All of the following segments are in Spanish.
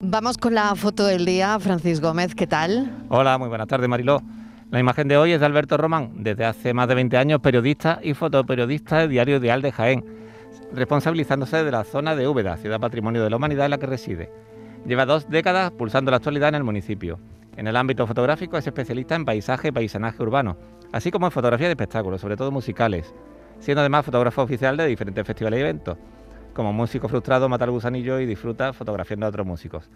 Vamos con la foto del día, Francis Gómez, ¿qué tal? Hola, muy buenas tardes, Mariló. La imagen de hoy es de Alberto Román, desde hace más de 20 años periodista y fotoperiodista del diario Dial de Jaén, responsabilizándose de la zona de Úbeda, ciudad patrimonio de la humanidad en la que reside. Lleva dos décadas pulsando la actualidad en el municipio. En el ámbito fotográfico es especialista en paisaje y paisanaje urbano, así como en fotografía de espectáculos, sobre todo musicales, siendo además fotógrafo oficial de diferentes festivales y eventos. Como músico frustrado mata el gusanillo y disfruta fotografiando a otros músicos.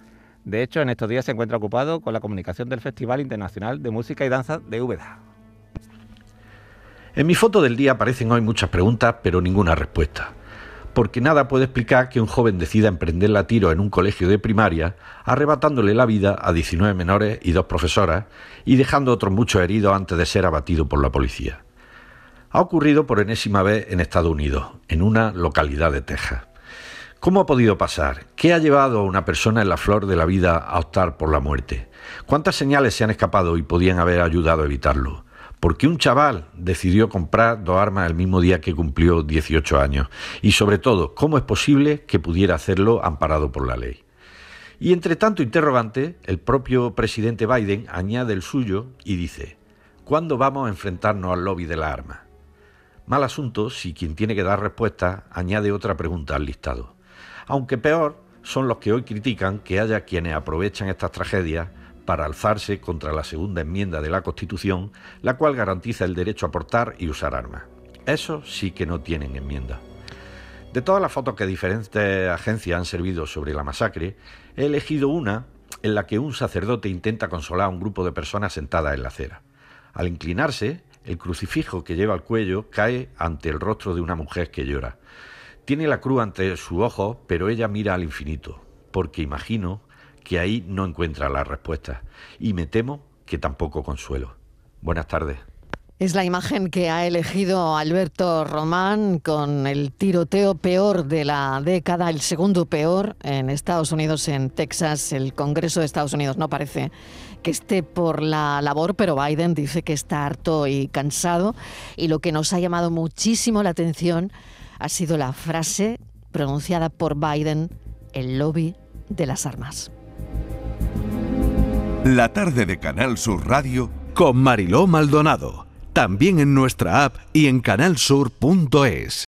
De hecho, en estos días se encuentra ocupado con la comunicación del Festival Internacional de Música y Danza de Úbeda. En mi foto del día aparecen hoy muchas preguntas, pero ninguna respuesta. Porque nada puede explicar que un joven decida emprender la tiro en un colegio de primaria, arrebatándole la vida a 19 menores y dos profesoras, y dejando otros muchos heridos antes de ser abatido por la policía. Ha ocurrido por enésima vez en Estados Unidos, en una localidad de Texas. ¿Cómo ha podido pasar? ¿Qué ha llevado a una persona en la flor de la vida a optar por la muerte? ¿Cuántas señales se han escapado y podían haber ayudado a evitarlo? ¿Por qué un chaval decidió comprar dos armas el mismo día que cumplió 18 años? Y sobre todo, ¿cómo es posible que pudiera hacerlo amparado por la ley? Y entre tanto interrogante, el propio presidente Biden añade el suyo y dice, ¿cuándo vamos a enfrentarnos al lobby de la arma? Mal asunto si quien tiene que dar respuesta añade otra pregunta al listado aunque peor son los que hoy critican que haya quienes aprovechan estas tragedias para alzarse contra la segunda enmienda de la Constitución, la cual garantiza el derecho a portar y usar armas. Eso sí que no tienen enmienda. De todas las fotos que diferentes agencias han servido sobre la masacre, he elegido una en la que un sacerdote intenta consolar a un grupo de personas sentadas en la acera. Al inclinarse, el crucifijo que lleva al cuello cae ante el rostro de una mujer que llora. Tiene la cruz ante su ojo, pero ella mira al infinito, porque imagino que ahí no encuentra la respuesta. Y me temo que tampoco consuelo. Buenas tardes. Es la imagen que ha elegido Alberto Román con el tiroteo peor de la década, el segundo peor en Estados Unidos, en Texas. El Congreso de Estados Unidos no parece que esté por la labor, pero Biden dice que está harto y cansado. Y lo que nos ha llamado muchísimo la atención ha sido la frase pronunciada por Biden, el lobby de las armas. La tarde de Canal Sur Radio con Mariló Maldonado, también en nuestra app y en canalsur.es.